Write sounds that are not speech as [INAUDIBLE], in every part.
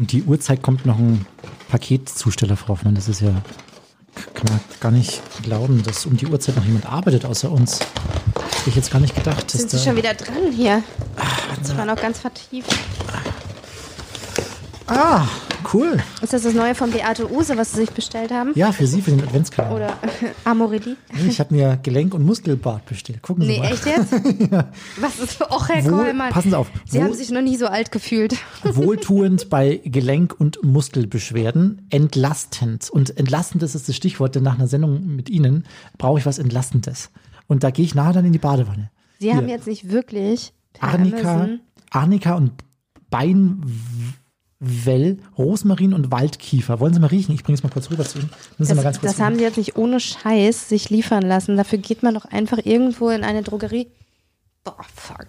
Um die Uhrzeit kommt noch ein Paketzusteller, Frau Hoffmann. Das ist ja, kann man gar nicht glauben, dass um die Uhrzeit noch jemand arbeitet außer uns. Hätte ich jetzt gar nicht gedacht. Dass Sind Sie da, schon wieder dran hier? Das war noch ganz vertieft. Ah, cool. Ist das das neue von Beate Use, was Sie sich bestellt haben? Ja, für Sie, für den Adventskalender. Oder Amorelie? Nee, Ich habe mir Gelenk- und Muskelbad bestellt. Gucken Sie Nee, mal. echt jetzt? [LAUGHS] Was ist für Och, Herr Wohl- Kollmann. passen Sie auf. Sie Wohl- haben sich noch nie so alt gefühlt. [LAUGHS] Wohltuend bei Gelenk- und Muskelbeschwerden, entlastend. Und entlastend ist das Stichwort, denn nach einer Sendung mit Ihnen brauche ich was Entlastendes. Und da gehe ich nachher dann in die Badewanne. Sie Hier. haben jetzt nicht wirklich Arnika, Amazon- Arnika und Beinwell, Rosmarin und Waldkiefer. Wollen Sie mal riechen? Ich bringe es mal kurz rüber zu Ihnen. Müssen Das, das haben sie jetzt nicht ohne Scheiß sich liefern lassen. Dafür geht man doch einfach irgendwo in eine Drogerie. Boah, fuck.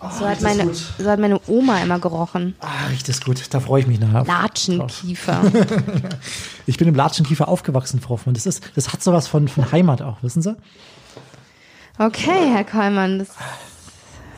So hat, meine, so hat meine Oma immer gerochen. Ah, riecht das gut. Da freue ich mich nachher. Latschenkiefer. Ich bin im Latschenkiefer aufgewachsen, Frau Hoffmann. Das, ist, das hat sowas von, von Heimat auch, wissen Sie? Okay, Herr Kollmann. Das,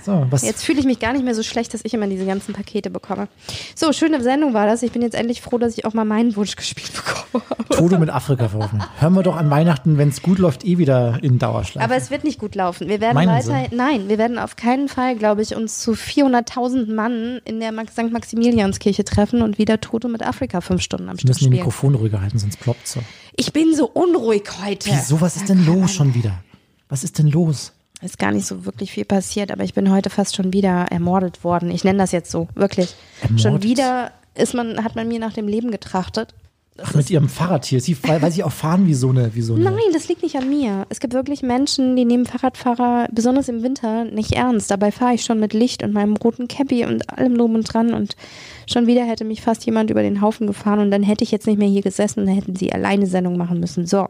So, jetzt fühle ich mich gar nicht mehr so schlecht, dass ich immer diese ganzen Pakete bekomme. So, schöne Sendung war das. Ich bin jetzt endlich froh, dass ich auch mal meinen Wunsch gespielt [LAUGHS] bekomme. Tode mit Afrika, Hoffmann. Hören wir doch an Weihnachten, wenn es gut läuft, eh wieder in Dauerschleife. Aber es wird nicht gut laufen. Wir werden Meinen weiter, nein, wir werden auf keinen Fall, glaube ich, uns zu 400.000 Mann in der St. Maximilianskirche treffen und wieder Tote mit Afrika fünf Stunden am Sie Stück müssen die spielen. Mikrofon ruhiger halten, sonst ploppt so. Ich bin so unruhig heute. Wieso, was ist denn los schon wieder? Was ist denn los? Ist gar nicht so wirklich viel passiert, aber ich bin heute fast schon wieder ermordet worden. Ich nenne das jetzt so, wirklich. Ermordet? Schon wieder ist man, hat man mir nach dem Leben getrachtet. Ach, mit ihrem Fahrrad hier. Sie, weil, weil sie auch fahren wie so eine. Wie so eine Nein, das liegt nicht an mir. Es gibt wirklich Menschen, die nehmen Fahrradfahrer, besonders im Winter, nicht ernst. Dabei fahre ich schon mit Licht und meinem roten Cappy und allem drum und dran und schon wieder hätte mich fast jemand über den Haufen gefahren und dann hätte ich jetzt nicht mehr hier gesessen, dann hätten sie alleine Sendung machen müssen. So,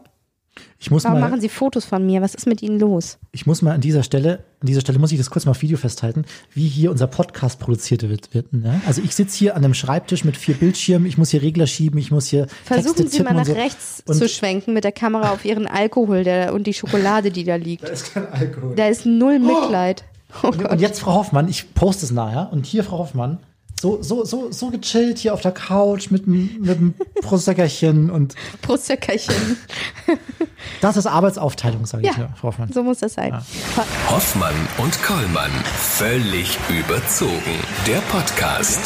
Ich muss, warum mal, machen sie Fotos von mir? Was ist mit ihnen los? ich muss mal an dieser Stelle, an dieser Stelle muss ich das kurz mal auf Video festhalten, wie hier unser Podcast produziert wird. wird ne? Also ich sitze hier an einem Schreibtisch mit vier Bildschirmen, ich muss hier Regler schieben, ich muss hier Versuchen Texte Sie mal und nach so. rechts Und- zu schwenken mit der Kamera auf Ihren Alkohol der, und die Schokolade, die da liegt. [LAUGHS] Da ist kein Alkohol. Da ist null Mitleid. Oh Und, Gott. und jetzt, Frau Hoffmann, ich poste es nachher. Und hier, Frau Hoffmann, so, so, so, so gechillt hier auf der Couch mit, dem Proseckerchen und [LAUGHS] Brustsäckerchen. [LAUGHS] das ist Arbeitsaufteilung, sage ich Ja. ja, Frau Hoffmann. So muss das sein. Hoffmann und Kollmann. Völlig überzogen. Der Podcast.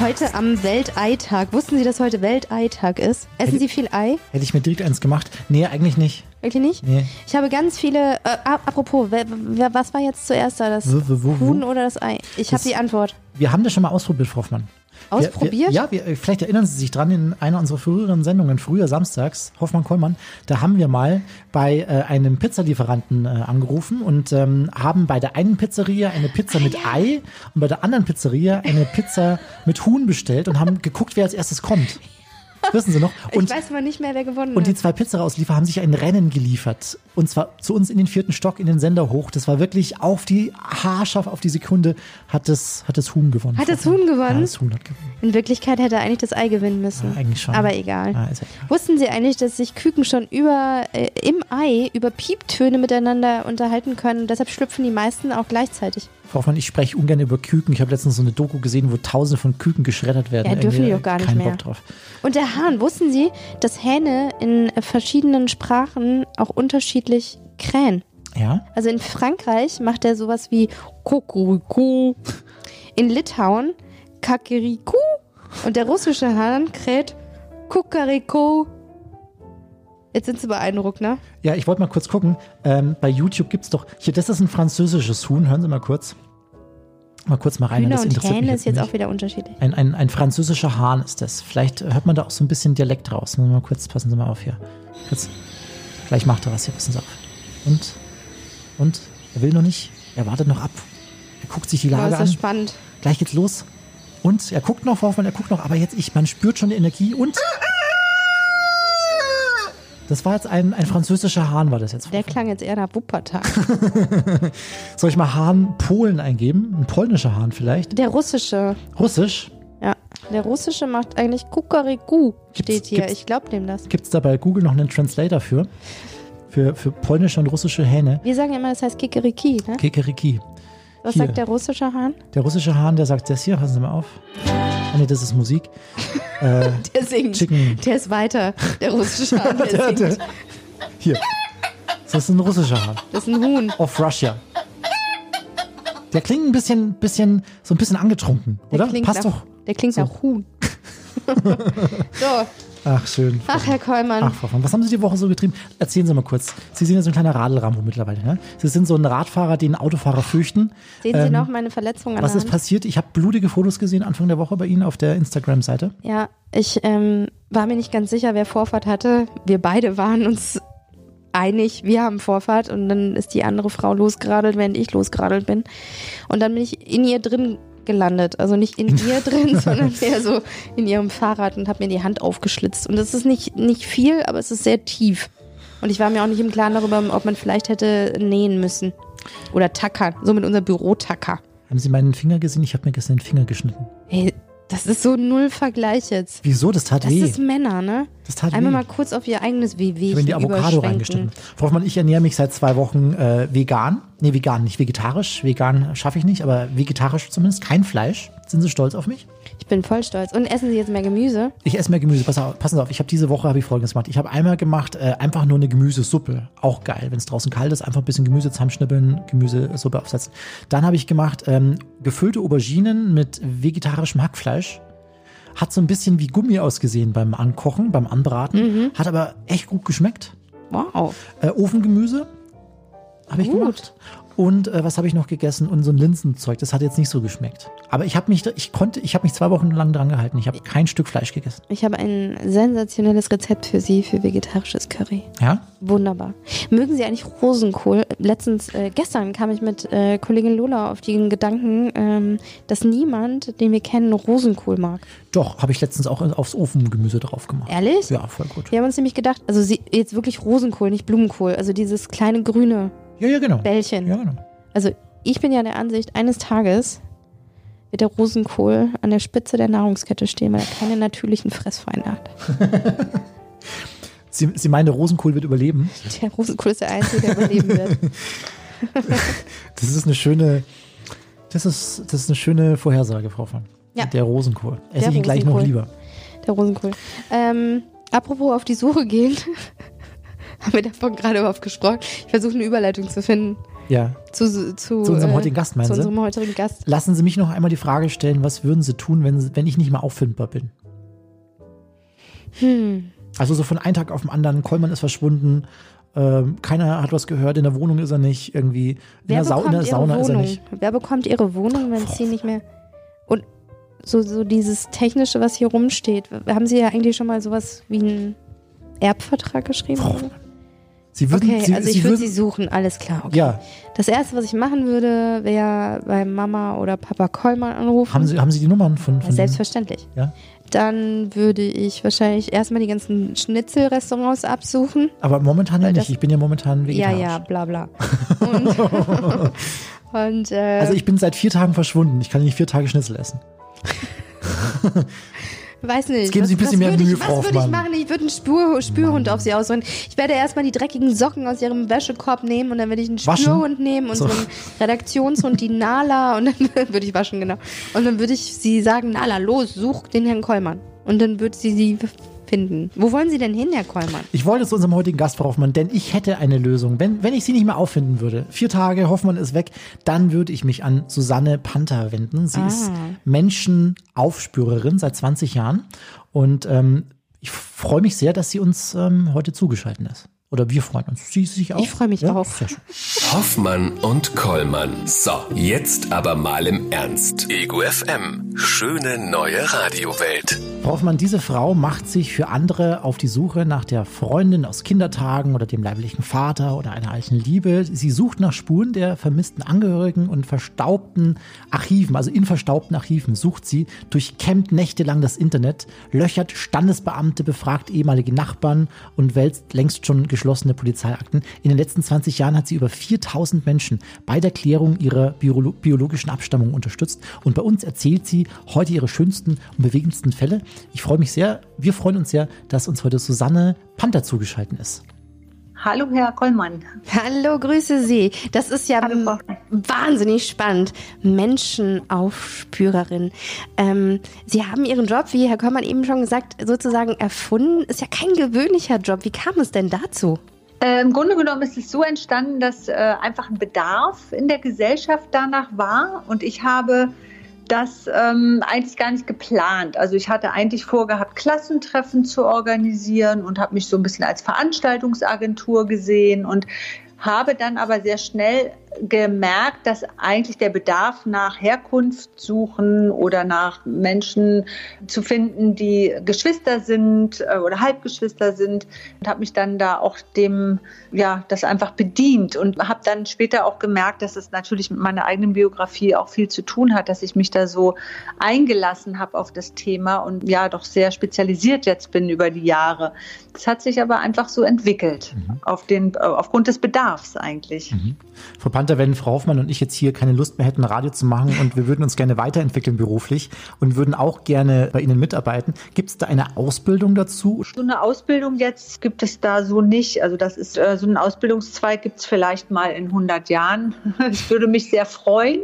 Heute am Welteitag. Wussten Sie, dass heute Welteitag ist? Essen Sie viel Ei? Hätte ich mir direkt eins gemacht? Nee, eigentlich nicht. Wirklich nicht? Nee. Ich habe ganz viele. Äh, ap- apropos, wer, wer, was war jetzt zuerst da? Das wo? Huhn oder das Ei? Ich habe die Antwort. Wir haben das schon mal ausprobiert, Frau Hoffmann. Wir- Ausprobiert? Wir, ja, wir, äh, vielleicht erinnern Sie sich dran, in einer unserer früheren Sendungen, früher samstags, Hoffmann-Kollmann, da haben wir mal bei äh, einem Pizzalieferanten äh, angerufen und ähm, haben bei der einen Pizzeria eine Pizza mit Ei und bei der anderen Pizzeria eine Pizza mit Huhn bestellt und haben geguckt, wer als erstes kommt. Wissen Sie noch? Und, ich weiß mal nicht mehr, wer gewonnen und die hat. zwei Pizzerausliefer haben sich ein Rennen geliefert. Und zwar zu uns in den vierten Stock, in den Sender hoch. Das war wirklich auf die haarscharf, auf die Sekunde hat das, hat das Huhn gewonnen. Hat das Huhn gewonnen? Ja, das Huhn hat gewonnen. In Wirklichkeit hätte er eigentlich das Ei gewinnen müssen. Ja, eigentlich schon. Aber egal. Ja egal. Wussten Sie eigentlich, dass sich Küken schon über äh, im Ei über Pieptöne miteinander unterhalten können? Deshalb schlüpfen die meisten auch gleichzeitig. Frau Hoffmann, ich spreche ungern über Küken. Ich habe letztens so eine Doku gesehen, wo tausende von Küken geschreddert werden. Ja, dürfen die doch gar nicht kein mehr. Bock drauf. Und der Hahn, wussten Sie, dass Hähne in verschiedenen Sprachen auch unterschiedlich krähen? Ja? Also in Frankreich macht er sowas wie Kuckucku. In Litauen Kakiriku. Und der russische Hahn kräht Kukariko. Jetzt sind Sie beeindruckt, ne? Ja, ich wollte mal kurz gucken. Ähm, bei YouTube gibt's doch. Hier, das ist ein französisches Huhn. Hören Sie mal kurz. Mal kurz mal rein. Hühner das und Hähne ist jetzt auch wieder unterschiedlich. Ein, ein, ein französischer Hahn ist das. Vielleicht hört man da auch so ein bisschen Dialekt raus. Mal kurz, passen Sie mal auf hier. Kurz. Gleich macht er was hier, passen Sie auf. Und? Und? Er will noch nicht. Er wartet noch ab. Er guckt sich die Lage ist das an. spannend. Gleich geht's los. Und er guckt noch, Hoffmann, er guckt noch, aber jetzt ich, man spürt schon die Energie und. Das war jetzt ein, ein französischer Hahn, war das jetzt. Der klang jetzt eher nach Wuppertal. [LAUGHS] Soll ich mal Hahn Polen eingeben? Ein polnischer Hahn vielleicht? Der russische, Russisch? ja. Der russische macht eigentlich Kukariku, steht hier. Ich glaube dem das. Gibt's da bei Google noch einen Translator für? Für, für polnische und russische Hähne? Wir sagen immer, das heißt Kikeriki, ne? Kikeriki. Was Hier. sagt der russische Hahn? Der russische Hahn, der sagt das hier, passen Sie mal auf. Ah, nee, das ist Musik. Äh, [LAUGHS] Der singt. Chicken. Der ist weiter. Der russische Hahn, der der, [LAUGHS] der, singt. hier. Das ist ein russischer Hahn. Das ist ein Huhn. Of Russia. Der klingt ein bisschen, bisschen, so ein bisschen angetrunken, Der oder? Passt nach, doch. Der klingt nach Huhn. [LAUGHS] so, Ach, schön. ach Herr Kollmann. Ach, Frau Fang, was haben Sie die Woche so getrieben? Erzählen Sie mal kurz. Sie sind ja so ein kleiner Radelrambo mittlerweile. Ne? Sie sind so ein Radfahrer, den Autofahrer fürchten. Sehen Sie ähm, noch meine Verletzung an Was ist passiert? Ich habe blutige Fotos gesehen Anfang der Woche bei Ihnen auf der Instagram-Seite. Ja, ich ähm, war mir nicht ganz sicher, wer Vorfahrt hatte. Wir beide waren uns einig, wir haben Vorfahrt und dann ist die andere Frau losgeradelt, während ich losgeradelt bin. Und dann bin ich in ihr drin gelandet. Also nicht in [LAUGHS] ihr drin, sondern eher so in ihrem Fahrrad und habe mir die Hand aufgeschlitzt. Und das ist nicht, nicht viel, aber es ist sehr tief. Und ich war mir auch nicht im Klaren darüber, ob man vielleicht hätte nähen müssen. Oder tackern, so mit unser Bürotacker. Haben Sie meinen Finger gesehen? Ich habe mir gestern den Finger geschnitten. Hey, das ist so null Vergleich jetzt. Wieso? Das tat Das weh. ist Männer, ne? Das tat Einmal weh. mal kurz auf ihr eigenes WW Ich habe in die Avocado reingeschnitten. Frau Hoffmann, ich ernähre mich seit zwei Wochen äh, vegan. Nee, vegan, nicht vegetarisch. Vegan schaffe ich nicht, aber vegetarisch zumindest. Kein Fleisch. Sind Sie stolz auf mich? Ich bin voll stolz. Und essen Sie jetzt mehr Gemüse? Ich esse mehr Gemüse. Pass auf, passen Sie auf, ich habe diese Woche habe ich folgendes gemacht. Ich habe einmal gemacht, äh, einfach nur eine Gemüsesuppe. Auch geil, wenn es draußen kalt ist, einfach ein bisschen Gemüse zusammenschnippeln, Gemüsesuppe aufsetzen. Dann habe ich gemacht ähm, gefüllte Auberginen mit vegetarischem Hackfleisch. Hat so ein bisschen wie Gummi ausgesehen beim Ankochen, beim Anbraten. Hat aber echt gut geschmeckt. Wow. Äh, Ofengemüse habe ich Gut. gemacht. Und äh, was habe ich noch gegessen? Und so ein Linsenzeug. Das hat jetzt nicht so geschmeckt. Aber ich habe mich, ich konnte, ich habe mich zwei Wochen lang dran gehalten. Ich habe kein Stück Fleisch gegessen. Ich habe ein sensationelles Rezept für Sie für vegetarisches Curry. Ja? Wunderbar. Mögen Sie eigentlich Rosenkohl? Letztens, äh, gestern kam ich mit äh, Kollegin Lola auf den Gedanken, ähm, dass niemand, den wir kennen, Rosenkohl mag. Doch, habe ich letztens auch aufs Ofengemüse drauf gemacht. Ehrlich? Ja, voll gut. Wir haben uns nämlich gedacht, also sie, jetzt wirklich Rosenkohl, nicht Blumenkohl, also dieses kleine grüne Ja, ja, genau. Bällchen. Ja, genau. Also ich bin ja der Ansicht, eines Tages wird der Rosenkohl an der Spitze der Nahrungskette stehen, weil er keine natürlichen Fressfeinde hat. [LAUGHS] Sie, Sie meinen, der Rosenkohl wird überleben? Der Rosenkohl ist der Einzige, der überleben wird. [LAUGHS] Das ist eine schöne, das ist, das ist eine schöne Vorhersage, Frau von. Ja. Der Rosenkohl. Esse ich ihn gleich noch lieber. Der Rosenkohl. Ähm, apropos auf die Suche gehen. Haben wir davon gerade überhaupt gesprochen? Ich versuche eine Überleitung zu finden. Ja. Zu, zu, Zu unserem heutigen Gast, meinen Zu Sie? unserem heutigen Gast. Lassen Sie mich noch einmal die Frage stellen, was würden Sie tun, wenn, wenn ich nicht mehr auffindbar bin? Hm. Also so von einem Tag auf den anderen, Kollmann ist verschwunden, ähm, keiner hat was gehört, in der Wohnung ist er nicht, irgendwie in Wer der, Sau in der Sauna ist er nicht. Wer bekommt ihre Wohnung, wenn sie nicht mehr. Und so, so dieses Technische, was hier rumsteht. Haben Sie ja eigentlich schon mal sowas wie einen Erbvertrag geschrieben? Frau Sie würden, Okay, Sie, also ich würde sie suchen, alles klar. Okay. ja, Das erste, was ich machen würde, wäre bei Mama oder Papa Kollmann anrufen. haben Sie, haben Sie die Nummern von, Ja, von Selbstverständlich. Ja? Dann würde ich wahrscheinlich erstmal die ganzen Schnitzelrestaurants absuchen. Aber momentan ja nicht. Ich bin ja momentan Ja, vegetarisch. ja, bla bla. [LAUGHS] Und, [LAUGHS] und äh, Also ich bin seit vier Tagen verschwunden. Ich kann nicht vier Tage Schnitzel essen. [LAUGHS] weiß nicht. Jetzt geben Sie ein was, bisschen was mehr würde Mühe, ich, Frau Was würde ich machen? Ich würde einen Spür, Spürhund auf sie ausholen. Ich werde erstmal die dreckigen Socken aus ihrem Wäschekorb nehmen und dann werde ich einen Waschen? Spürhund nehmen, So. unseren Redaktionshund, die Nala, und dann [LAUGHS] würde ich waschen, genau. Und dann würde ich sie sagen, Nala, los, such den Herrn Kollmann. Und dann würde sie sie finden. Wo wollen Sie denn hin, Herr Kollmann? Ich wollte zu unserem heutigen Gast, Frau Hoffmann, denn ich hätte eine Lösung. Wenn, wenn ich sie nicht mehr auffinden würde, vier Tage, Hoffmann ist weg, dann würde ich mich an Susanne Panther wenden. Sie Ah. ist Menschenaufspürerin seit 20 Jahren und ähm, ich freue mich sehr, dass sie uns ähm, heute zugeschaltet ist. Oder wir freuen uns. Sie sich auch? Ich freue mich auch. Sehr schön. Hoffmann und Kollmann. So, jetzt aber mal im Ernst. Ego FM. Schöne neue Radiowelt. Frau Hoffmann, diese Frau macht sich für andere auf die Suche nach der Freundin aus Kindertagen oder dem leiblichen Vater oder einer alten Liebe. Sie sucht nach Spuren der vermissten Angehörigen und verstaubten Archiven, also in verstaubten Archiven sucht sie, durchkämmt nächtelang das Internet, löchert Standesbeamte, befragt ehemalige Nachbarn und wälzt längst schon geschlossene Polizeiakten. In den letzten 20 Jahren hat sie über 4000 Menschen bei der Klärung ihrer biolo biologischen Abstammung unterstützt und bei uns erzählt sie heute ihre schönsten und bewegendsten Fälle. Ich freue mich sehr, wir freuen uns sehr, dass uns heute Susanne Panther zugeschaltet ist. Hallo, Herr Kollmann. Hallo, grüße Sie. Das ist ja Hallo, wahnsinnig spannend. Menschenaufspürerin. Ähm, Sie haben Ihren Job, wie Herr Kollmann eben schon gesagt, sozusagen erfunden. Ist ja kein gewöhnlicher Job. Wie kam es denn dazu? Äh, Im Grunde genommen ist es so entstanden, dass äh, einfach ein Bedarf in der Gesellschaft danach war und ich habe das ähm, eigentlich gar nicht geplant. Also ich hatte eigentlich vorgehabt, Klassentreffen zu organisieren und habe mich so ein bisschen als Veranstaltungsagentur gesehen und habe dann aber sehr schnell gemerkt, dass eigentlich der Bedarf nach Herkunft suchen oder nach Menschen zu finden, die Geschwister sind äh, oder Halbgeschwister sind und habe mich dann da auch dem ja das einfach bedient und habe dann später auch gemerkt, dass es natürlich mit meiner eigenen Biografie auch viel zu tun hat, dass ich mich da so eingelassen habe auf das Thema und ja doch sehr spezialisiert jetzt bin über die Jahre. Das hat sich aber einfach so entwickelt mhm. auf den äh, aufgrund des Bedarfs eigentlich. Mhm. Frau Panther, wenn Frau Hoffmann und ich jetzt hier keine Lust mehr hätten, Radio zu machen und wir würden uns gerne weiterentwickeln beruflich und würden auch gerne bei Ihnen mitarbeiten, gibt es da eine Ausbildung dazu? So eine Ausbildung jetzt gibt es da so nicht. Also das ist äh, so ein Ausbildungszweig gibt es vielleicht mal in 100 Jahren. [LAUGHS] Ich würde mich sehr freuen,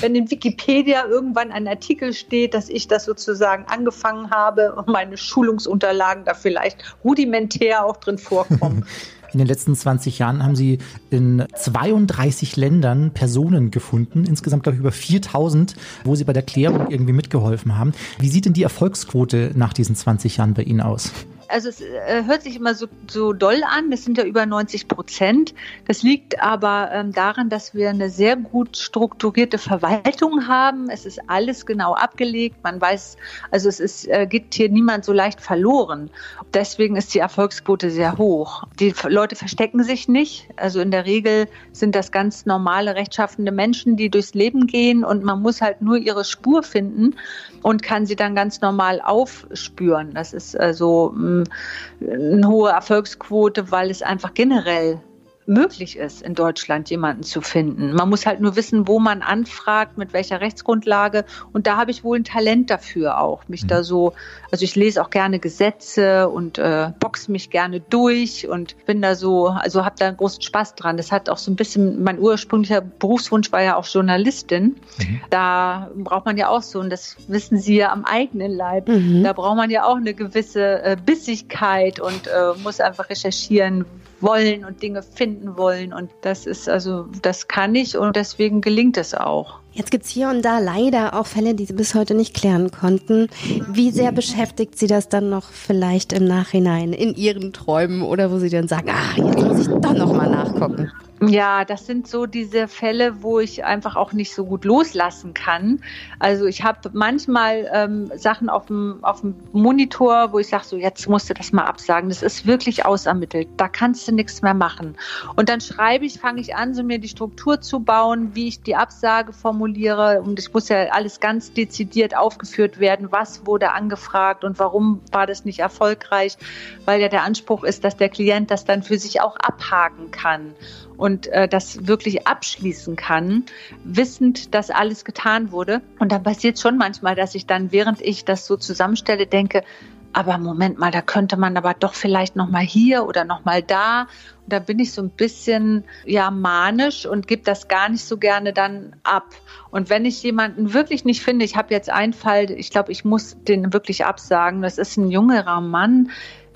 wenn in Wikipedia irgendwann ein Artikel steht, dass ich das sozusagen angefangen habe und meine Schulungsunterlagen da vielleicht rudimentär auch drin vorkommen. [LAUGHS] In den letzten 20 Jahren haben sie in 32 Ländern Personen gefunden, insgesamt glaube ich über 4000, wo sie bei der Klärung irgendwie mitgeholfen haben. Wie sieht denn die Erfolgsquote nach diesen 20 Jahren bei Ihnen aus? Also es äh, hört sich immer so, so doll an, das sind ja über 90 Prozent. Das liegt aber ähm, daran, dass wir eine sehr gut strukturierte Verwaltung haben. Es ist alles genau abgelegt. Man weiß, also es ist, äh, geht hier niemand so leicht verloren. Deswegen ist die Erfolgsquote sehr hoch. Die Leute verstecken sich nicht. Also in der Regel sind das ganz normale, rechtschaffende Menschen, die durchs Leben gehen und man muss halt nur ihre Spur finden und kann sie dann ganz normal aufspüren. Das ist also ähm, eine hohe Erfolgsquote, weil es einfach generell möglich ist, in Deutschland jemanden zu finden. Man muss halt nur wissen, wo man anfragt, mit welcher Rechtsgrundlage. Und da habe ich wohl ein Talent dafür auch, mich mhm. da so, also ich lese auch gerne Gesetze und äh, boxe mich gerne durch und bin da so, also habe da einen großen Spaß dran. Das hat auch so ein bisschen, mein ursprünglicher Berufswunsch war ja auch Journalistin. Mhm. Da braucht man ja auch so, und das wissen Sie ja am eigenen Leib, mhm. da braucht man ja auch eine gewisse äh, Bissigkeit und äh, muss einfach recherchieren, wollen und Dinge finden wollen. Und das ist also, das kann ich und deswegen gelingt es auch. Jetzt gibt es hier und da leider auch Fälle, die Sie bis heute nicht klären konnten. Wie sehr beschäftigt Sie das dann noch vielleicht im Nachhinein in Ihren Träumen oder wo Sie dann sagen, ah, jetzt muss ich doch noch mal nachgucken? Ja, das sind so diese Fälle, wo ich einfach auch nicht so gut loslassen kann. Also ich habe manchmal ähm, Sachen auf dem, auf dem Monitor, wo ich sage, so jetzt musst du das mal absagen. Das ist wirklich ausermittelt. Da kannst du nichts mehr machen. Und dann schreibe ich, fange ich an, so mir die Struktur zu bauen, wie ich die Absage formuliere. Und es muss ja alles ganz dezidiert aufgeführt werden. Was wurde angefragt und warum war das nicht erfolgreich? Weil ja der Anspruch ist, dass der Klient das dann für sich auch abhaken kann und äh, das wirklich abschließen kann, wissend, dass alles getan wurde. Und dann passiert schon manchmal, dass ich dann, während ich das so zusammenstelle, denke, aber Moment mal, da könnte man aber doch vielleicht noch mal hier oder noch mal da. Und da bin ich so ein bisschen ja manisch und gebe das gar nicht so gerne dann ab. Und wenn ich jemanden wirklich nicht finde, ich habe jetzt einen Fall, ich glaube, ich muss den wirklich absagen. Das ist ein jüngerer Mann,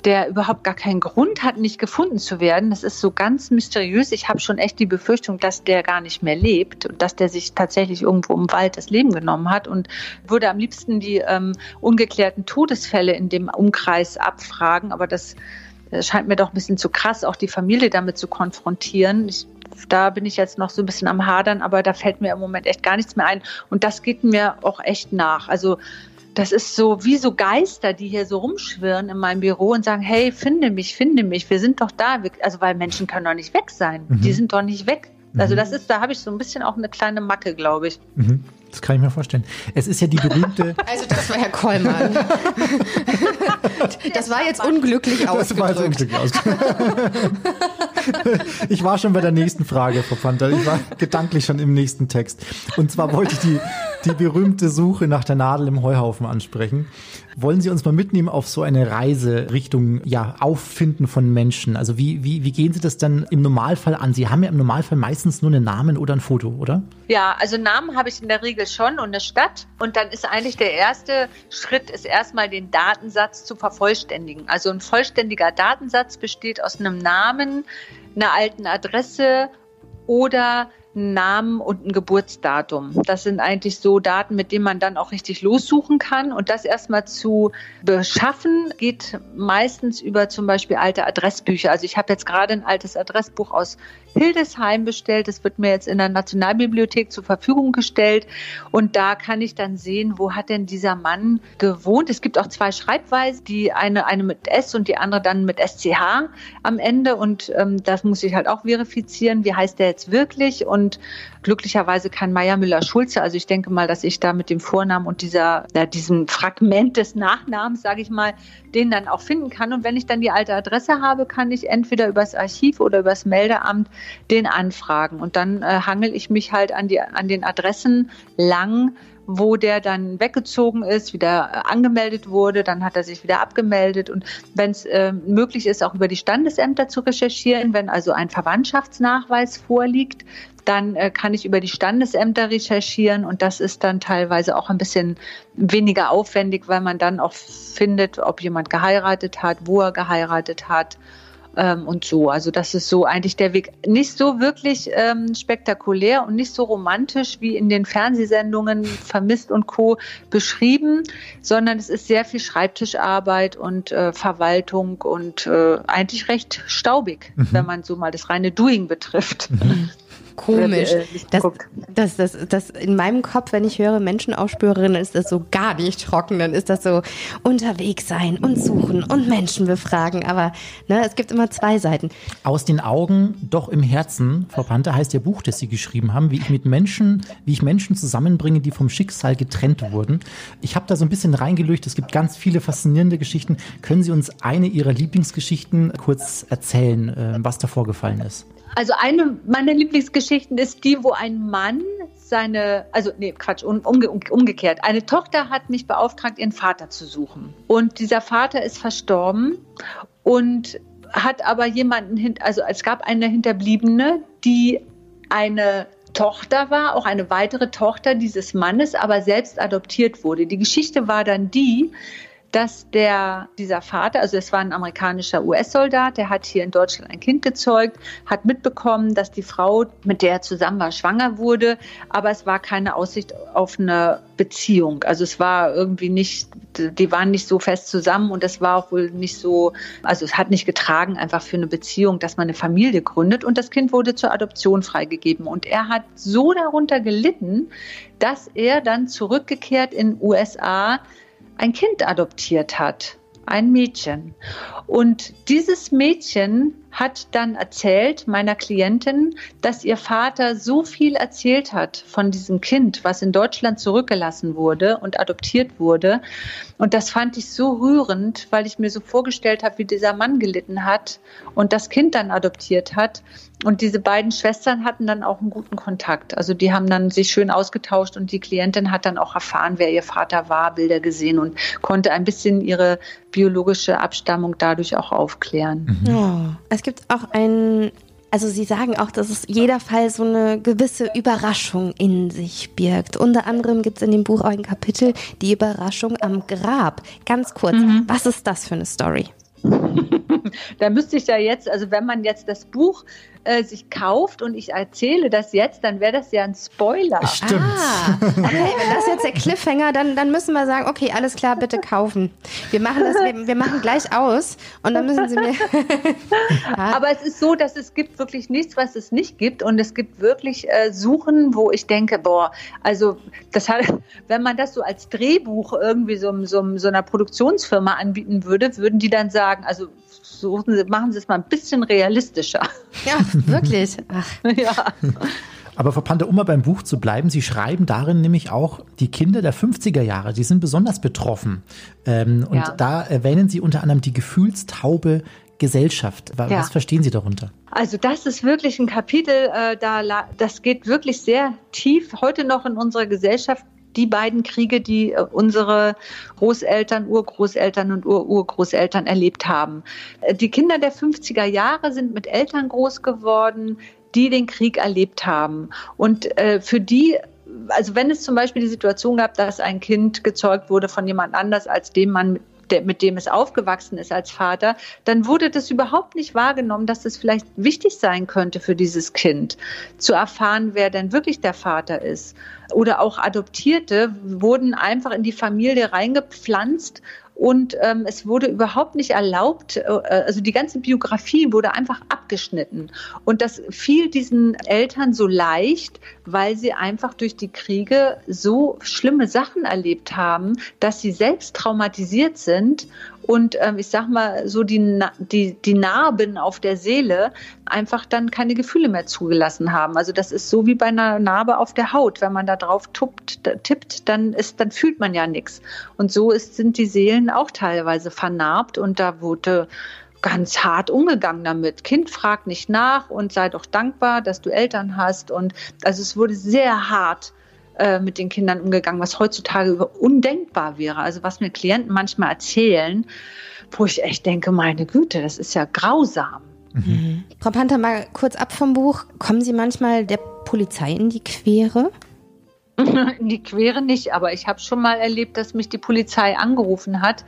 der überhaupt gar keinen Grund hat, nicht gefunden zu werden. Das ist so ganz mysteriös. Ich habe schon echt die Befürchtung, dass der gar nicht mehr lebt und dass der sich tatsächlich irgendwo im Wald das Leben genommen hat und würde am liebsten die ähm, ungeklärten Todesfälle in dem Umkreis abfragen. Aber das, das scheint mir doch ein bisschen zu krass, auch die Familie damit zu konfrontieren. Ich, da bin ich jetzt noch so ein bisschen am Hadern, aber da fällt mir im Moment echt gar nichts mehr ein. Und das geht mir auch echt nach. Also das ist so wie so Geister, die hier so rumschwirren in meinem Büro und sagen, hey, finde mich, finde mich, wir sind doch da. Also weil Menschen können doch nicht weg sein. Mhm. Die sind doch nicht weg. Also mhm. das ist, da habe ich so ein bisschen auch eine kleine Macke, glaube ich. Mhm. Das kann ich mir vorstellen. Es ist ja die berühmte. [LAUGHS] Also das war Herr Kollmann. [LAUGHS] Das war jetzt unglücklich ausgedrückt. Das war jetzt unglücklich ausgedrückt. Ich war schon bei der nächsten Frage, Frau Panther. Ich war gedanklich schon im nächsten Text. Und zwar wollte ich die, die berühmte Suche nach der Nadel im Heuhaufen ansprechen. Wollen Sie uns mal mitnehmen auf so eine Reise Richtung ja, Auffinden von Menschen? Also wie, wie, wie gehen Sie das dann im Normalfall an? Sie haben ja im Normalfall meistens nur einen Namen oder ein Foto, oder? Ja, also Namen habe ich in der Regel schon und eine Stadt. Und dann ist eigentlich der erste Schritt, ist erstmal den Datensatz zu vervollständigen. Also ein vollständiger Datensatz besteht aus einem Namen, einer alten Adresse oder Namen und ein Geburtsdatum. Das sind eigentlich so Daten, mit denen man dann auch richtig lossuchen kann. Und das erstmal zu beschaffen, geht meistens über zum Beispiel alte Adressbücher. Also ich habe jetzt gerade ein altes Adressbuch aus Hildesheim bestellt. Das wird mir jetzt in der Nationalbibliothek zur Verfügung gestellt. Und da kann ich dann sehen, wo hat denn dieser Mann gewohnt. Es gibt auch zwei Schreibweisen, die eine, eine mit S und die andere dann mit SCH am Ende. Und ähm, das muss ich halt auch verifizieren. Wie heißt der jetzt wirklich? Und glücklicherweise kein Meier Müller-Schulze. Also ich denke mal, dass ich da mit dem Vornamen und dieser, ja, diesem Fragment des Nachnamens, sage ich mal, den dann auch finden kann. Und wenn ich dann die alte Adresse habe, kann ich entweder übers Archiv oder übers Meldeamt den anfragen. Und dann äh, hangel ich mich halt an, die, an den Adressen lang, wo der dann weggezogen ist, wieder äh, angemeldet wurde, dann hat er sich wieder abgemeldet. Und wenn es äh, möglich ist, auch über die Standesämter zu recherchieren, wenn also ein Verwandtschaftsnachweis vorliegt, dann äh, kann ich über die Standesämter recherchieren. Und das ist dann teilweise auch ein bisschen weniger aufwendig, weil man dann auch findet, ob jemand geheiratet hat, wo er geheiratet hat ähm, und so. Also das ist so eigentlich der Weg. Nicht so wirklich ähm, spektakulär und nicht so romantisch wie in den Fernsehsendungen Vermisst und Co. beschrieben, sondern es ist sehr viel Schreibtischarbeit und äh, Verwaltung und äh, eigentlich recht staubig, mhm. wenn man so mal das reine Doing betrifft. Mhm komisch. Äh, das, das, das, das, in meinem Kopf, wenn ich höre Menschenaufspürerin, ist das so gar nicht trocken. Dann ist das so unterwegs sein und suchen und Menschen befragen. Aber ne, es gibt immer zwei Seiten. Aus den Augen, doch im Herzen, Frau Panther, heißt Ihr Buch, das Sie geschrieben haben, wie ich mit Menschen, wie ich Menschen zusammenbringe, die vom Schicksal getrennt wurden. Ich habe da so ein bisschen reingelöcht. Es gibt ganz viele faszinierende Geschichten. Können Sie uns eine Ihrer Lieblingsgeschichten kurz erzählen, äh, was da vorgefallen ist? Also eine meiner Lieblingsgeschichten ist die, wo ein Mann seine, also nee, Quatsch, um, umge, umgekehrt. Eine Tochter hat mich beauftragt, ihren Vater zu suchen. Und dieser Vater ist verstorben und hat aber jemanden, also es gab eine Hinterbliebene, die eine Tochter war, auch eine weitere Tochter dieses Mannes, aber selbst adoptiert wurde. Die Geschichte war dann die, dass der, dieser Vater, also es war ein amerikanischer US-Soldat, der hat hier in Deutschland ein Kind gezeugt, hat mitbekommen, dass die Frau, mit der er zusammen war, schwanger wurde, aber es war keine Aussicht auf eine Beziehung. Also es war irgendwie nicht, die waren nicht so fest zusammen und es war auch wohl nicht so, also es hat nicht getragen einfach für eine Beziehung, dass man eine Familie gründet und das Kind wurde zur Adoption freigegeben und er hat so darunter gelitten, dass er dann zurückgekehrt in USA ein Kind adoptiert hat, ein Mädchen. Und dieses Mädchen hat dann erzählt, meiner Klientin, dass ihr Vater so viel erzählt hat von diesem Kind, was in Deutschland zurückgelassen wurde und adoptiert wurde. Und das fand ich so rührend, weil ich mir so vorgestellt habe, wie dieser Mann gelitten hat und das Kind dann adoptiert hat. Und diese beiden Schwestern hatten dann auch einen guten Kontakt. Also die haben dann sich schön ausgetauscht und die Klientin hat dann auch erfahren, wer ihr Vater war, Bilder gesehen und konnte ein bisschen ihre biologische Abstammung dadurch auch aufklären. Mhm. Oh, es gibt auch ein, also Sie sagen auch, dass es jeder Fall so eine gewisse Überraschung in sich birgt. Unter anderem gibt es in dem Buch auch ein Kapitel, die Überraschung am Grab. Ganz kurz, mhm. was ist das für eine Story? [LAUGHS] da müsste ich ja jetzt, also wenn man jetzt das Buch äh, sich kauft und ich erzähle das jetzt, dann wäre das ja ein Spoiler. Stimmt. Ah, okay, wenn das jetzt der Cliffhanger, dann, dann müssen wir sagen, okay, alles klar, bitte kaufen. Wir machen das, wir, wir machen gleich aus und dann müssen Sie mir. [LAUGHS] ja. Aber es ist so, dass es gibt wirklich nichts, was es nicht gibt und es gibt wirklich äh, Suchen, wo ich denke, boah, also das hat, [LAUGHS] wenn man das so als Drehbuch irgendwie so, so, so einer Produktionsfirma anbieten würde, würden die dann sagen, also suchen Sie, machen Sie es mal ein bisschen realistischer. Ja, wirklich. Ach. [LAUGHS] Ja. Aber Frau Panther, um mal beim Buch zu bleiben, Sie schreiben darin nämlich auch, die Kinder der 50er Jahre, die sind besonders betroffen. Ähm, und ja. da erwähnen Sie unter anderem die gefühlstaube Gesellschaft. Was ja. verstehen Sie darunter? Also das ist wirklich ein Kapitel, äh, da, das geht wirklich sehr tief heute noch in unserer Gesellschaft die beiden Kriege, die äh, unsere Großeltern, Urgroßeltern und Ururgroßeltern erlebt haben. Äh, die Kinder der 50er Jahre sind mit Eltern groß geworden, die den Krieg erlebt haben. Und äh, für die also wenn es zum Beispiel die Situation gab, dass ein Kind gezeugt wurde von jemand anders, als dem man der, mit dem es aufgewachsen ist als Vater, dann wurde das überhaupt nicht wahrgenommen, dass es vielleicht wichtig sein könnte für dieses Kind, zu erfahren, wer denn wirklich der Vater ist. Oder auch Adoptierte wurden einfach in die Familie reingepflanzt und ähm, es wurde überhaupt nicht erlaubt, äh, also die ganze Biografie wurde einfach abgeschnitten. Und das fiel diesen Eltern so leicht, weil sie einfach durch die Kriege so schlimme Sachen erlebt haben, dass sie selbst traumatisiert sind und ähm, ich sag mal so die, die, die Narben auf der Seele einfach dann keine Gefühle mehr zugelassen haben. Also das ist so wie bei einer Narbe auf der Haut. Wenn man da drauf tuppt, tippt, dann ist, dann fühlt man ja nichts. Und so ist, sind die Seelen auch teilweise vernarbt und da wurde ganz hart umgegangen damit. Kind fragt nicht nach und sei doch dankbar, dass du Eltern hast. Und also es wurde sehr hart äh, mit den Kindern umgegangen, was heutzutage undenkbar wäre. Also was mir Klienten manchmal erzählen, wo ich echt denke, meine Güte, das ist ja grausam. Mhm. Frau Panther, mal kurz ab vom Buch. Kommen Sie manchmal der Polizei in die Quere? [LAUGHS] In die Quere nicht, aber ich habe schon mal erlebt, dass mich die Polizei angerufen hat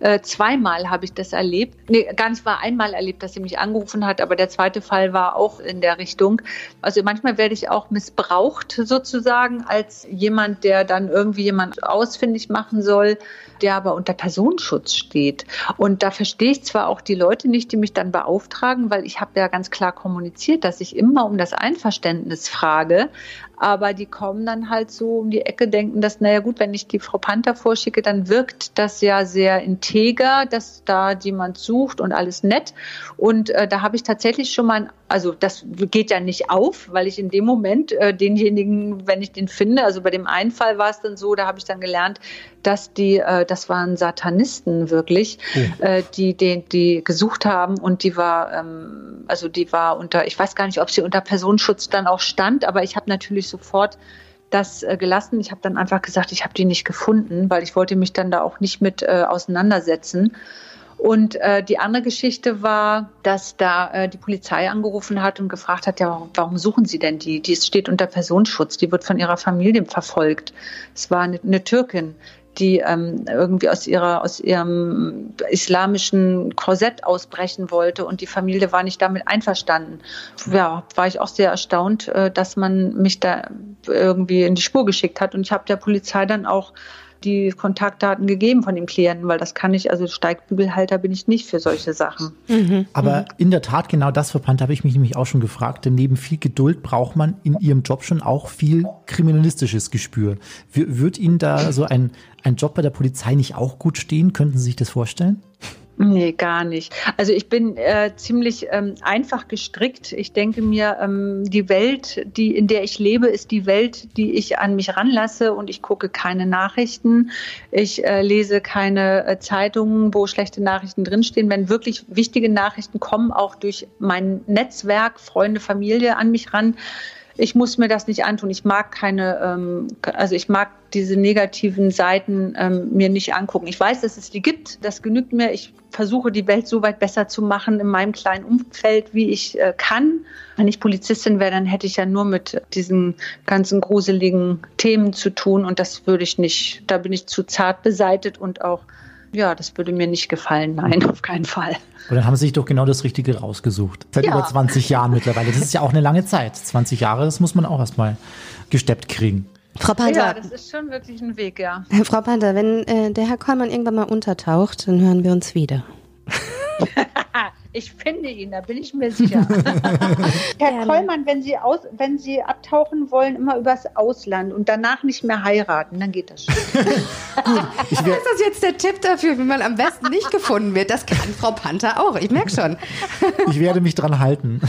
äh, zweimal habe ich das erlebt. Nee, gar nicht war einmal erlebt, dass sie mich angerufen hat, aber der zweite Fall war auch in der Richtung. Also manchmal werde ich auch missbraucht sozusagen als jemand, der dann irgendwie jemand ausfindig machen soll, der aber unter Personenschutz steht. Und da verstehe ich zwar auch die Leute nicht, die mich dann beauftragen, weil ich habe ja ganz klar kommuniziert, dass ich immer um das Einverständnis frage, aber die kommen dann halt so um die Ecke, denken, dass, naja gut, wenn ich die Frau Panther vorschicke, dann wirkt das ja sehr integer, dass da jemand sucht und alles nett. Und äh, da habe ich tatsächlich schon mal, also das geht ja nicht auf, weil ich in dem Moment äh, denjenigen, wenn ich den finde, also bei dem einen Fall war es dann so, da habe ich dann gelernt, dass die, äh, das waren Satanisten wirklich, oh. äh, die, die, die gesucht haben und die war, ähm, also die war unter, ich weiß gar nicht, ob sie unter Personenschutz dann auch stand, aber ich habe natürlich sofort das äh, gelassen. Ich habe dann einfach gesagt, ich habe die nicht gefunden, weil ich wollte mich dann da auch nicht mit äh, auseinandersetzen. Und äh, die andere Geschichte war, dass da äh, die Polizei angerufen hat und gefragt hat, ja, warum, warum suchen Sie denn die? Die steht unter Personenschutz, die wird von ihrer Familie verfolgt. Es war eine, eine Türkin, die ähm, irgendwie aus ihrer aus ihrem islamischen Korsett ausbrechen wollte und die Familie war nicht damit einverstanden. Ja, war ich auch sehr erstaunt, äh, dass man mich da irgendwie in die Spur geschickt hat und ich habe der Polizei dann auch die Kontaktdaten gegeben von dem Klienten, weil das kann ich, also Steigbügelhalter bin ich nicht für solche Sachen. Mhm. Aber mhm. in der Tat genau das verpannt habe ich mich nämlich auch schon gefragt, denn neben viel Geduld braucht man in Ihrem Job schon auch viel kriminalistisches Gespür. Wird Ihnen da so ein, ein Job bei der Polizei nicht auch gut stehen? Könnten Sie sich das vorstellen? Nee, gar nicht. Also ich bin äh, ziemlich ähm, einfach gestrickt. Ich denke mir, ähm, die Welt, die, in der ich lebe, ist die Welt, die ich an mich ranlasse und ich gucke keine Nachrichten. Ich äh, lese keine äh, Zeitungen, wo schlechte Nachrichten drinstehen. Wenn wirklich wichtige Nachrichten kommen, auch durch mein Netzwerk, Freunde, Familie an mich ran, ich muss mir das nicht antun. Ich mag keine, ähm, also ich mag diese negativen Seiten ähm, mir nicht angucken. Ich weiß, dass es die gibt. Das genügt mir. Ich versuche die Welt so weit besser zu machen in meinem kleinen Umfeld, wie ich äh, kann. Wenn ich Polizistin wäre, dann hätte ich ja nur mit diesen ganzen gruseligen Themen zu tun und das würde ich nicht. Da bin ich zu zart beseitet und auch ja, das würde mir nicht gefallen. Nein, auf keinen Fall. Und dann haben Sie sich doch genau das Richtige rausgesucht. Seit ja. über 20 Jahren mittlerweile. Das ist ja auch eine lange Zeit. 20 Jahre, das muss man auch erstmal gesteppt kriegen. Frau Panther. Ja, das ist schon wirklich ein Weg, ja. Frau Panther, wenn äh, der Herr Kollmann irgendwann mal untertaucht, dann hören wir uns wieder. [LAUGHS] Ich finde ihn, da bin ich mir sicher. [LAUGHS] Herr Gerne. Kollmann, wenn Sie, aus, wenn Sie abtauchen wollen, immer übers Ausland und danach nicht mehr heiraten, dann geht das schon. [LAUGHS] Gut, ich ist das jetzt der Tipp dafür, wie man am besten nicht gefunden wird? Das kann Frau Panther auch, ich merke schon. [LAUGHS] ich werde mich dran halten.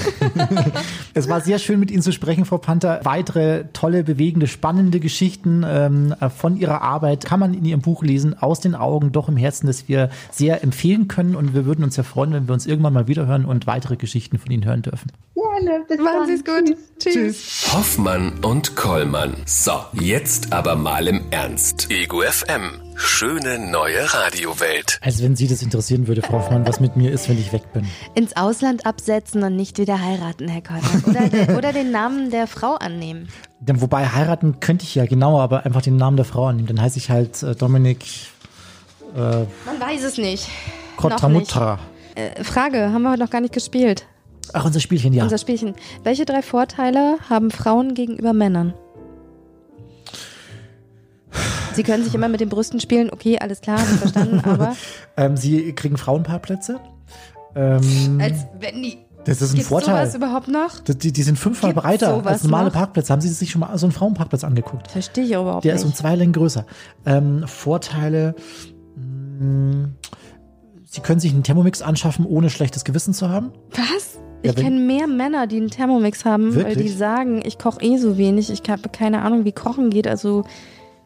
es war sehr schön, mit Ihnen zu sprechen, Frau Panther. Weitere tolle, bewegende, spannende Geschichten ähm, von Ihrer Arbeit kann man in Ihrem Buch lesen, aus den Augen, doch im Herzen, das wir sehr empfehlen können. Und wir würden uns ja freuen, wenn wir uns irgendwann mal wiederhören und weitere Geschichten von Ihnen hören dürfen. Ja, Gerne. Bis Machen dann. Sie es gut. Tschüss. Tschüss. Hoffmann und Kollmann. So, jetzt aber mal im Ernst. Ego FM. Schöne neue Radiowelt. Als wenn Sie das interessieren würde, Frau Hoffmann, was mit mir ist, wenn ich weg bin. Ins Ausland absetzen und nicht wieder heiraten, Herr Kollmann. Oder, [LAUGHS] oder den Namen der Frau annehmen. Denn wobei heiraten könnte ich ja genauer, aber einfach den Namen der Frau annehmen. Dann heiße ich halt äh, Dominik Man weiß es nicht. Kotramutra. Äh, Frage, haben wir heute noch gar nicht gespielt. Ach, unser Spielchen, ja. Unser Spielchen. Welche drei Vorteile haben Frauen gegenüber Männern? Sie können sich immer mit den Brüsten spielen. Okay, alles klar, verstanden. [LAUGHS] Aber Ähm, Sie kriegen Frauenparkplätze. Ähm, als wenn die. das ist ein Gibt's Vorteil. sowas überhaupt noch? Die, die sind fünfmal Gibt's breiter als normale noch? Parkplätze. Haben Sie sich schon mal so einen Frauenparkplatz angeguckt? Verstehe ich überhaupt Der ist um nicht. zwei Längen größer. Ähm, Vorteile. mh, Sie können sich einen Thermomix anschaffen, ohne schlechtes Gewissen zu haben. Was? Ja, Ich kenne mehr Männer, die einen Thermomix haben, weil die Wirklich? sagen, ich koche eh so wenig. Ich habe keine Ahnung, wie Kochen geht, also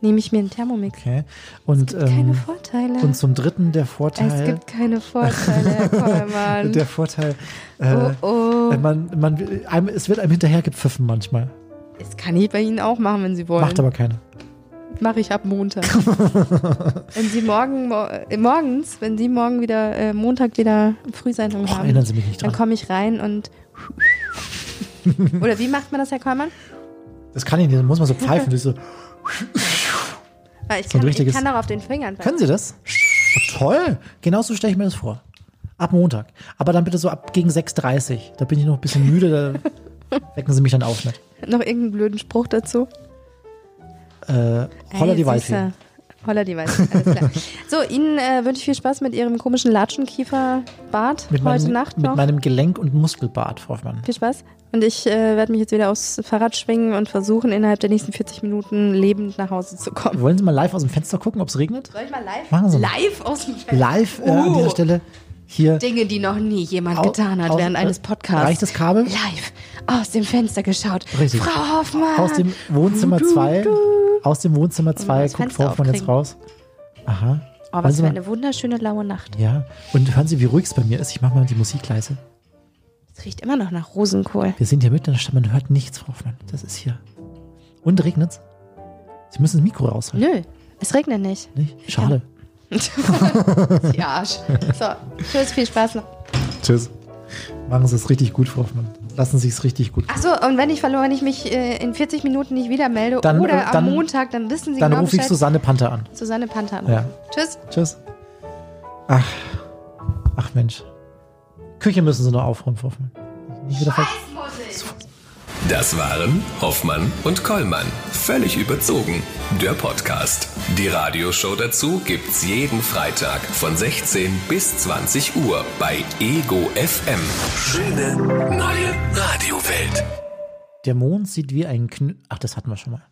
nehme ich mir einen Thermomix. Okay. Und, Keine ähm, Vorteile. und zum dritten der Vorteil. es gibt keine Vorteile, [LAUGHS] Kollmann. der Vorteil. Äh, oh, oh. äh, man, man, einem, es wird einem hinterher gepfiffen manchmal. Das kann ich bei Ihnen auch machen, wenn Sie wollen. Macht aber keiner. Mache ich ab Montag. [LAUGHS] wenn Sie morgen, mo äh, morgens, wenn Sie morgen wieder, äh, Montag wieder Frühsendung Och, haben, erinnern Sie mich nicht dann komme ich rein und. [LAUGHS] Oder wie macht man das, Herr Kollmann? Das kann ich nicht, dann muss man so pfeifen. so, ich So kann, ich richtiges- kann auch auf den Fingern. können Sie das? Oh, toll. Genauso stelle ich mir das vor. Ab Montag. Aber dann bitte so ab gegen 6.30 Uhr. Da bin ich noch ein bisschen müde, da [LAUGHS] wecken Sie mich dann auf mit. Noch irgendeinen blöden Spruch dazu? Äh, Holla die. Waldfee. Holla die Waldfee, alles klar. [LAUGHS] So, Ihnen äh, wünsche ich viel Spaß mit Ihrem komischen Latschenkieferbart Mit, heute meinem, Nacht mit noch. meinem Gelenk- und Muskelbart, Frau Hoffmann. Viel Spaß. Und ich äh, werde mich jetzt wieder aufs Fahrrad schwingen und versuchen, innerhalb der nächsten 40 Minuten lebend nach Hause zu kommen. Wollen Sie mal live aus dem Fenster gucken, ob es regnet? Soll ich mal live? Machen Sie mal. Live aus dem Fenster? Live äh, an Oh. dieser Stelle hier. Dinge, die noch nie jemand getan hat aus- während äh, eines Podcasts. reicht das Kabel? Live aus dem Fenster geschaut. Richtig. Frau Hoffmann. Aus dem Wohnzimmer Du, 2. du. Aus dem Wohnzimmer wir 2 das guckt Frau Hoffmann jetzt raus. Aha. Oh, was Sie für eine wunderschöne laue Nacht. Ja. Und hören Sie, wie ruhig es bei mir ist. Ich mache mal die Musik leise. Es riecht immer noch nach Rosenkohl. Wir sind hier mitten in der Stadt, man hört nichts, Frau Hoffmann. Das ist hier. Und regnet's? Sie müssen das Mikro raushalten. Nö, es regnet nicht. Nicht? Schade. [LAUGHS] Die Arsch. So, tschüss, viel Spaß noch. Tschüss. Machen Sie es richtig gut, Frau Hoffmann. Lassen Sie es richtig gut. Achso, und wenn ich verloren, wenn ich mich äh, in 40 Minuten nicht wieder melde Dann, oder äh, dann- am Montag, dann wissen Sie Dann genau rufe ich Bescheid. Susanne Panther an. Susanne Panther. Ja. Tschüss. Tschüss. Ach. Ach Mensch. Küche müssen Sie noch aufräumen, Frau Hoffmann. Nicht wieder ver Das waren Hoffmann und Kollmann. Völlig überzogen. Der Podcast. Die Radioshow dazu gibt's jeden Freitag von 16 bis 20 Uhr bei Ego FM. Schöne neue Radiowelt. Der Mond sieht wie ein Knü Ach, das hatten wir schon mal.